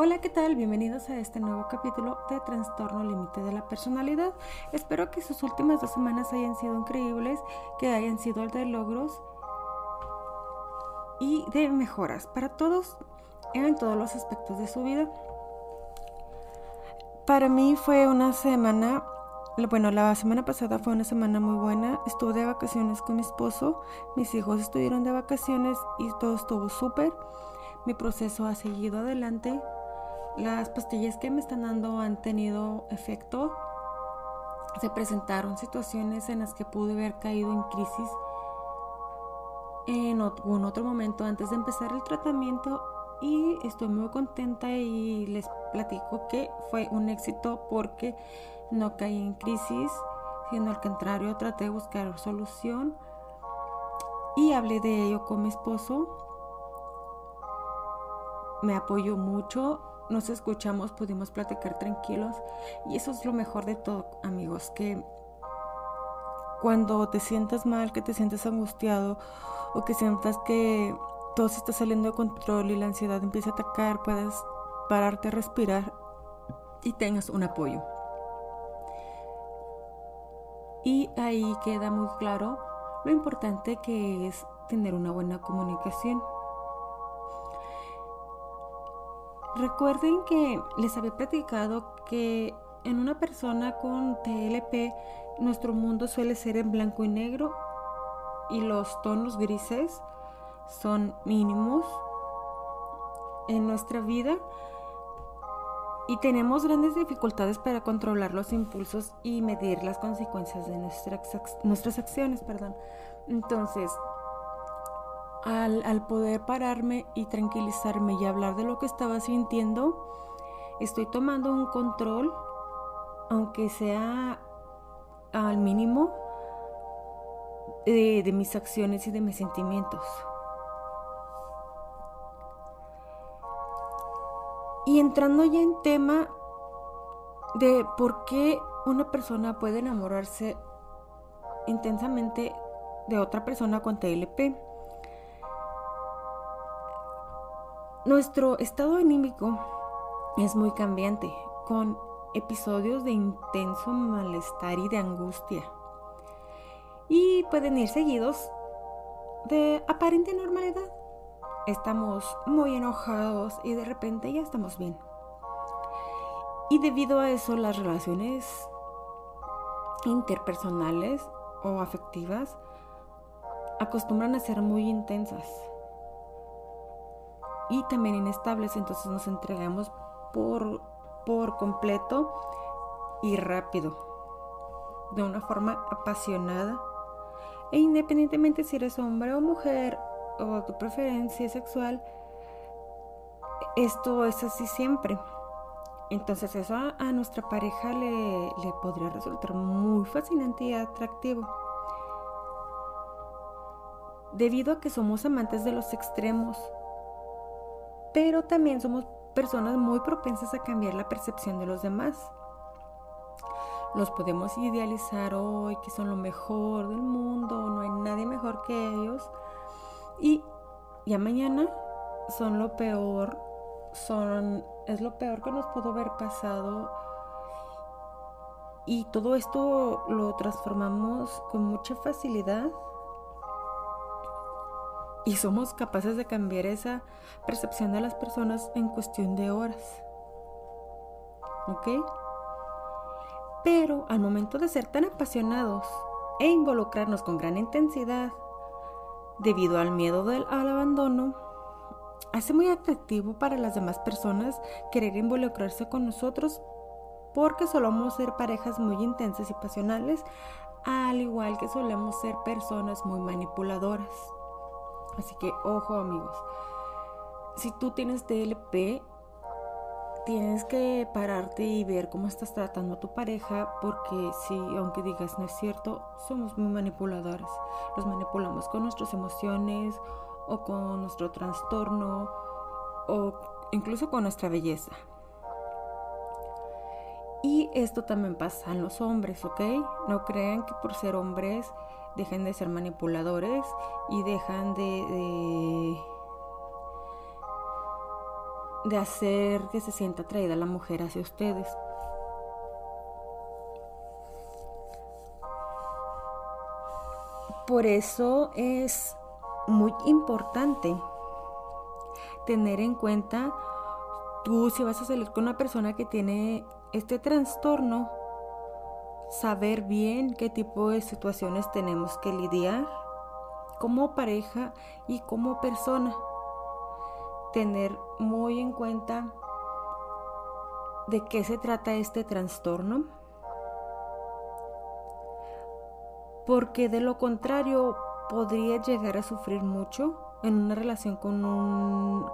Hola, ¿qué tal? Bienvenidos a este nuevo capítulo de Trastorno Límite de la Personalidad. Espero que sus últimas dos semanas hayan sido increíbles, que hayan sido de logros y de mejoras para todos en todos los aspectos de su vida. Para mí fue una semana, bueno, la semana pasada fue una semana muy buena. Estuve de vacaciones con mi esposo, mis hijos estuvieron de vacaciones y todo estuvo súper. Mi proceso ha seguido adelante las pastillas que me están dando han tenido efecto. Se presentaron situaciones en las que pude haber caído en crisis en algún otro momento antes de empezar el tratamiento y estoy muy contenta y les platico que fue un éxito porque no caí en crisis, sino al contrario traté de buscar solución y hablé de ello con mi esposo. Me apoyó mucho nos escuchamos, pudimos platicar tranquilos y eso es lo mejor de todo, amigos, que cuando te sientas mal, que te sientes angustiado o que sientas que todo se está saliendo de control y la ansiedad empieza a atacar, puedes pararte a respirar y tengas un apoyo. Y ahí queda muy claro lo importante que es tener una buena comunicación. Recuerden que les había platicado que en una persona con TLP nuestro mundo suele ser en blanco y negro y los tonos grises son mínimos en nuestra vida y tenemos grandes dificultades para controlar los impulsos y medir las consecuencias de nuestras, nuestras acciones. Perdón. Entonces, al, poder pararme y tranquilizarme y hablar de lo que estaba sintiendo, estoy tomando un control, aunque sea al mínimo, de, de, mis acciones y de mis sentimientos. Y entrando ya en tema de por qué una persona puede enamorarse intensamente de otra persona con TLP. Nuestro estado anímico es muy cambiante, con episodios de intenso malestar y de angustia. Y pueden ir seguidos de aparente normalidad. Estamos muy enojados y de repente ya estamos bien. Y debido a eso las relaciones interpersonales o afectivas acostumbran a ser muy intensas y también inestables, entonces nos entregamos por, por completo y rápido, de una forma apasionada. E independientemente si eres hombre o mujer o tu preferencia sexual, esto es así siempre. Entonces eso a, nuestra pareja le, le podría resultar muy fascinante y atractivo. Debido a que somos amantes de los extremos, pero también somos personas muy propensas a cambiar la percepción de los demás. Los podemos idealizar hoy, que son lo mejor del mundo, no hay nadie mejor que ellos. Y ya mañana son lo peor, son, es lo peor que nos pudo haber pasado. Y todo esto lo transformamos con mucha facilidad y somos capaces de cambiar esa percepción de las personas en cuestión de horas. ¿Ok? Pero al momento de ser tan apasionados e involucrarnos con gran intensidad, debido al miedo al abandono, hace muy atractivo para las demás personas querer involucrarse con nosotros porque solemos ser parejas muy intensas y pasionales, al igual que solemos ser personas muy manipuladoras. Así que ojo amigos, si tú tienes TLP, tienes que pararte y ver cómo estás tratando a tu pareja porque si, aunque digas no es cierto, somos muy manipuladores. Los manipulamos con nuestras emociones o con nuestro trastorno o incluso con nuestra belleza. Y esto también pasa en los hombres, ¿ok? No crean que por ser hombres dejen de ser manipuladores y dejan de, de, hacer que se sienta atraída la mujer hacia ustedes. Por eso es muy importante tener en cuenta tú si vas a salir con una persona que tiene este trastorno, saber bien qué tipo de situaciones tenemos que lidiar como pareja y como persona. Tener muy en cuenta de qué se trata este trastorno. Porque de lo contrario podría llegar a sufrir mucho en una relación con,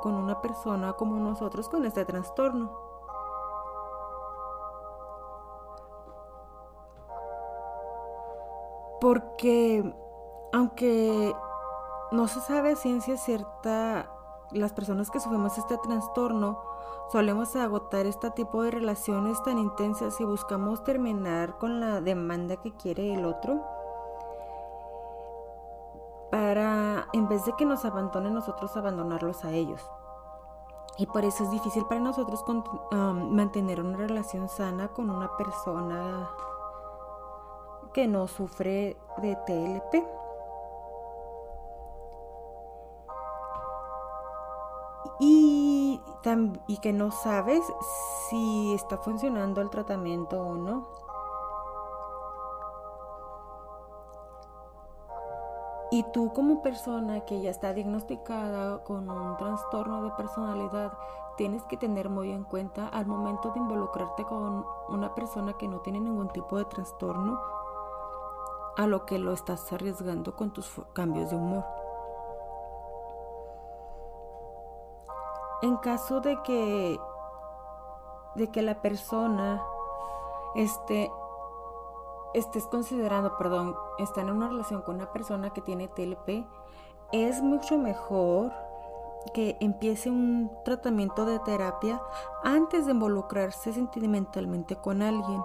con una persona como nosotros con este trastorno. Porque aunque no se sabe a ciencia cierta, las personas que sufrimos este trastorno solemos agotar este tipo de relaciones tan intensas y buscamos terminar con la demanda que quiere el otro para, en vez de que nos abandonen, nosotros abandonarlos a ellos. Y por eso es difícil para nosotros mantener una relación sana con una persona que no sufre de TLP. Y, y que no sabes si está funcionando el tratamiento o no. Y tú como persona que ya está diagnosticada con un trastorno de personalidad, tienes que tener muy en cuenta al momento de involucrarte con una persona que no tiene ningún tipo de trastorno a lo que lo estás arriesgando con tus cambios de humor. En caso de que de que la persona esté estés considerando, perdón, está en una relación con una persona que tiene TLP, es mucho mejor que empiece un tratamiento de terapia antes de involucrarse sentimentalmente con alguien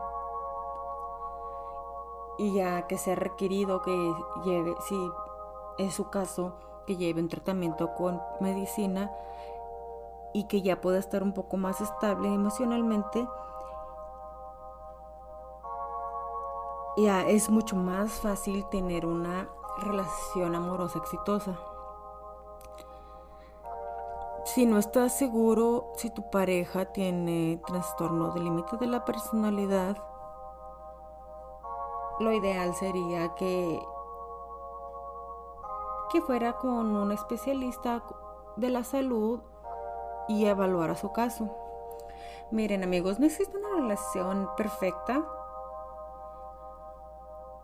y ya que sea requerido que lleve, si es su caso, que lleve un tratamiento con medicina y que ya pueda estar un poco más estable emocionalmente, ya es mucho más fácil tener una relación amorosa exitosa. Si no estás seguro si tu pareja tiene trastorno de límite de la personalidad, lo ideal sería que, que fuera con un especialista de la salud y evaluara su caso. Miren amigos, no existe una relación perfecta.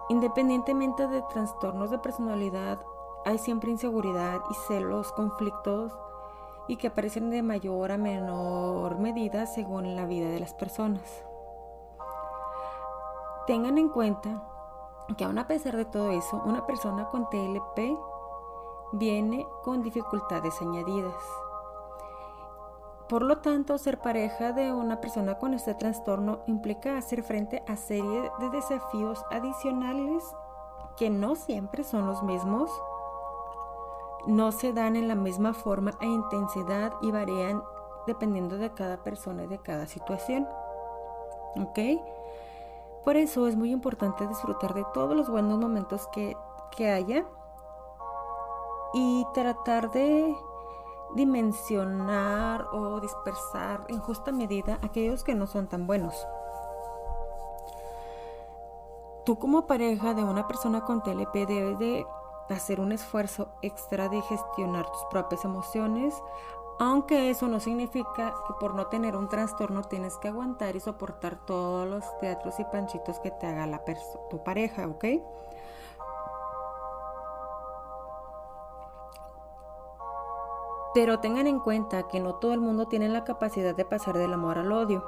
Independientemente de trastornos de personalidad, hay siempre inseguridad y celos, conflictos y que aparecen de mayor a menor medida según la vida de las personas. Tengan en cuenta que aún a pesar de todo eso, una persona con TLP viene con dificultades añadidas. Por lo tanto, ser pareja de una persona con este trastorno implica hacer frente a serie de desafíos adicionales que no siempre son los mismos, no se dan en la misma forma e intensidad y varían dependiendo de cada persona y de cada situación. ¿Ok? Por eso es muy importante disfrutar de todos los buenos momentos que, haya y tratar de dimensionar o dispersar en justa medida aquellos que no son tan buenos. Tú como pareja de una persona con TLP debes de hacer un esfuerzo extra de gestionar tus propias emociones, aunque eso no significa que por no tener un trastorno tienes que aguantar y soportar todos los teatros y panchitos que te haga la tu pareja, ¿ok? Pero tengan en cuenta que no todo el mundo tiene la capacidad de pasar del amor al odio,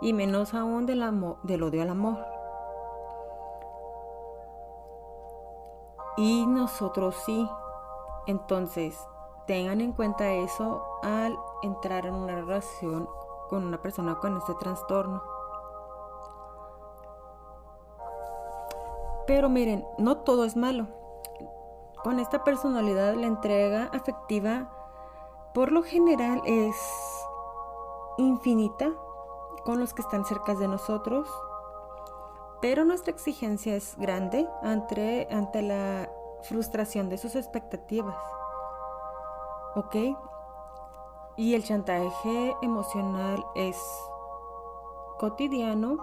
y menos aún del, odio al amor. Y nosotros sí. Entonces, tengan en cuenta eso al entrar en una relación con una persona con este trastorno. Pero miren, no todo es malo. Con esta personalidad la entrega afectiva por lo general es infinita con los que están cerca de nosotros, pero nuestra exigencia es grande ante, ante la frustración de sus expectativas. ¿Ok? Y el chantaje emocional es cotidiano.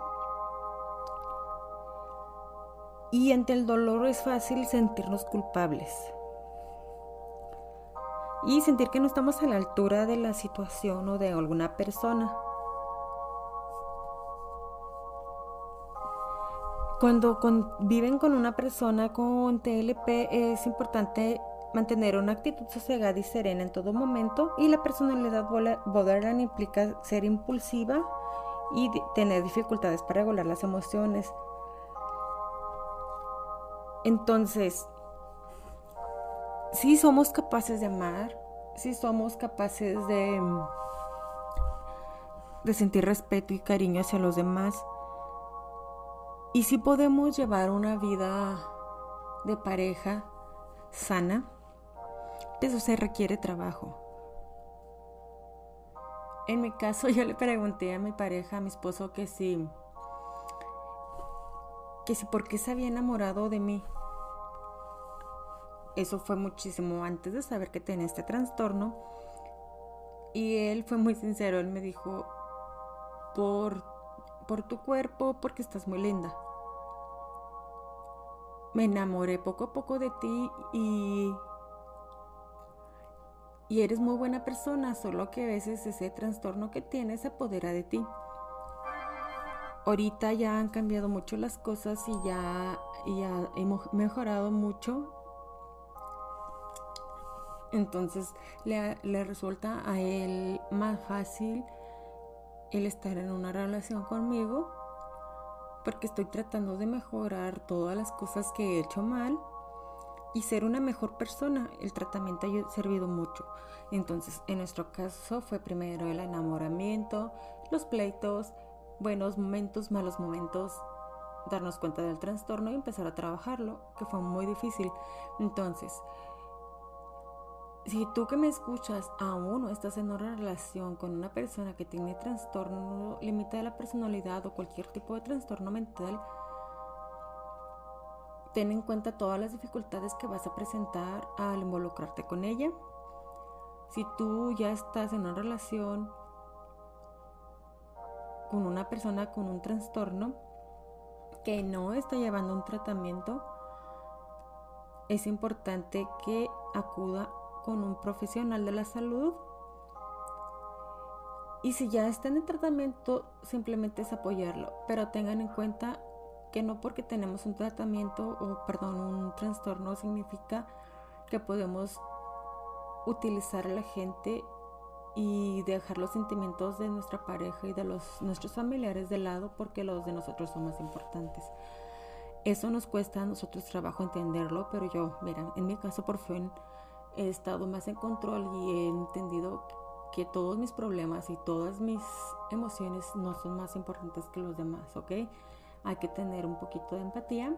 Y ante el dolor es fácil sentirnos culpables. Y sentir que no estamos a la altura de la situación o de alguna persona. Cuando viven con una persona con TLP es importante mantener una actitud sosegada y serena en todo momento y la personalidad borderline implica ser impulsiva y tener dificultades para regular las emociones. Entonces, si somos capaces de amar, si somos capaces de, de sentir respeto y cariño hacia los demás, y si podemos llevar una vida de pareja sana, eso se requiere trabajo. En mi caso, yo le pregunté a mi pareja, a mi esposo, que si, que si por qué se había enamorado de mí. Eso fue muchísimo antes de saber que tenía este trastorno. Y él fue muy sincero, él me dijo, por, por tu cuerpo, porque estás muy linda. Me enamoré poco a poco de ti y y eres muy buena persona, solo que a veces ese trastorno que tienes se apodera de ti. Ahorita ya han cambiado mucho las cosas y ya, hemos mejorado mucho. Entonces le, le resulta a él más fácil el estar en una relación conmigo porque estoy tratando de mejorar todas las cosas que he hecho mal y ser una mejor persona. El tratamiento ha servido mucho. Entonces, en nuestro caso fue primero el enamoramiento, los pleitos, buenos momentos, malos momentos, darnos cuenta del trastorno y empezar a trabajarlo, que fue muy difícil. Entonces, si tú que me escuchas aún no estás en una relación con una persona que tiene trastorno límite de la personalidad o cualquier tipo de trastorno mental, ten en cuenta todas las dificultades que vas a presentar al involucrarte con ella. Si tú ya estás en una relación con una persona con un trastorno que no está llevando un tratamiento, es importante que acuda con un profesional de la salud. Y si ya está en tratamiento, simplemente es apoyarlo. Pero tengan en cuenta que no porque tenemos un tratamiento o perdón, un trastorno significa que podemos utilizar a la gente y dejar los sentimientos de nuestra pareja y de los nuestros familiares de lado porque los de nosotros son más importantes. Eso nos cuesta a nosotros trabajo entenderlo, pero yo, mira, en mi caso por fin he estado más en control y he entendido que todos mis problemas y todas mis emociones no son más importantes que los demás, ¿ok? Hay que tener un poquito de empatía.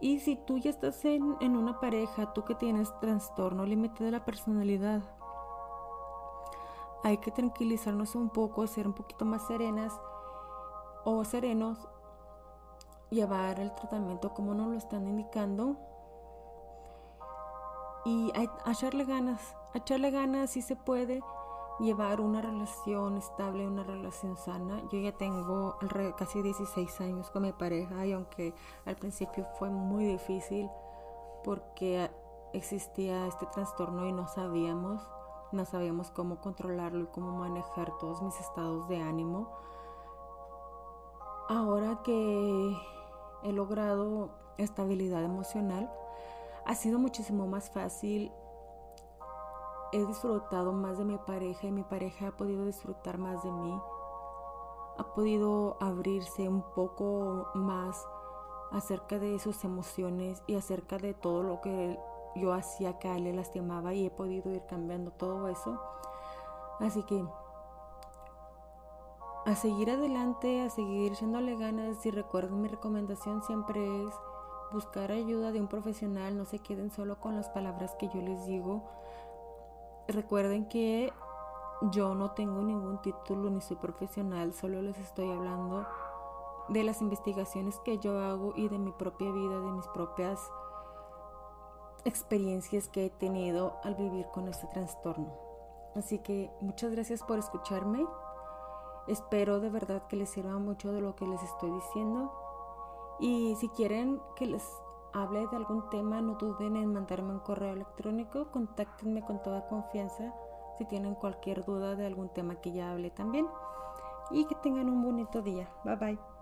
Y si tú ya estás en, en una pareja, tú que tienes trastorno límite de la personalidad, hay que tranquilizarnos un poco, ser un poquito más serenas o serenos, llevar el tratamiento como nos lo están indicando y a echarle ganas, echarle ganas si se puede llevar una relación estable, una relación sana. Yo ya tengo casi 16 años con mi pareja y aunque al principio fue muy difícil porque existía este trastorno y no sabíamos, no sabíamos cómo controlarlo y cómo manejar todos mis estados de ánimo. Ahora que he logrado estabilidad emocional, ha sido muchísimo más fácil he disfrutado más de mi pareja y mi pareja ha podido disfrutar más de mí. Ha podido abrirse un poco más acerca de sus emociones y acerca de todo lo que yo hacía que a él le lastimaba y he podido ir cambiando todo eso. Así que a seguir adelante, a seguir echándole ganas y recuerden mi recomendación siempre es buscar ayuda de un profesional, no se queden solo con las palabras que yo les digo. Recuerden que yo no tengo ningún título ni soy profesional, solo les estoy hablando de las investigaciones que yo hago y de mi propia vida, de mis propias experiencias que he tenido al vivir con este trastorno. Así que muchas gracias por escucharme. Espero de verdad que les sirva mucho de lo que les estoy diciendo. Y si quieren que les hable de algún tema, no duden en mandarme un correo electrónico. Contáctenme con toda confianza si tienen cualquier duda de algún tema que ya hable también. Y que tengan un bonito día. Bye bye.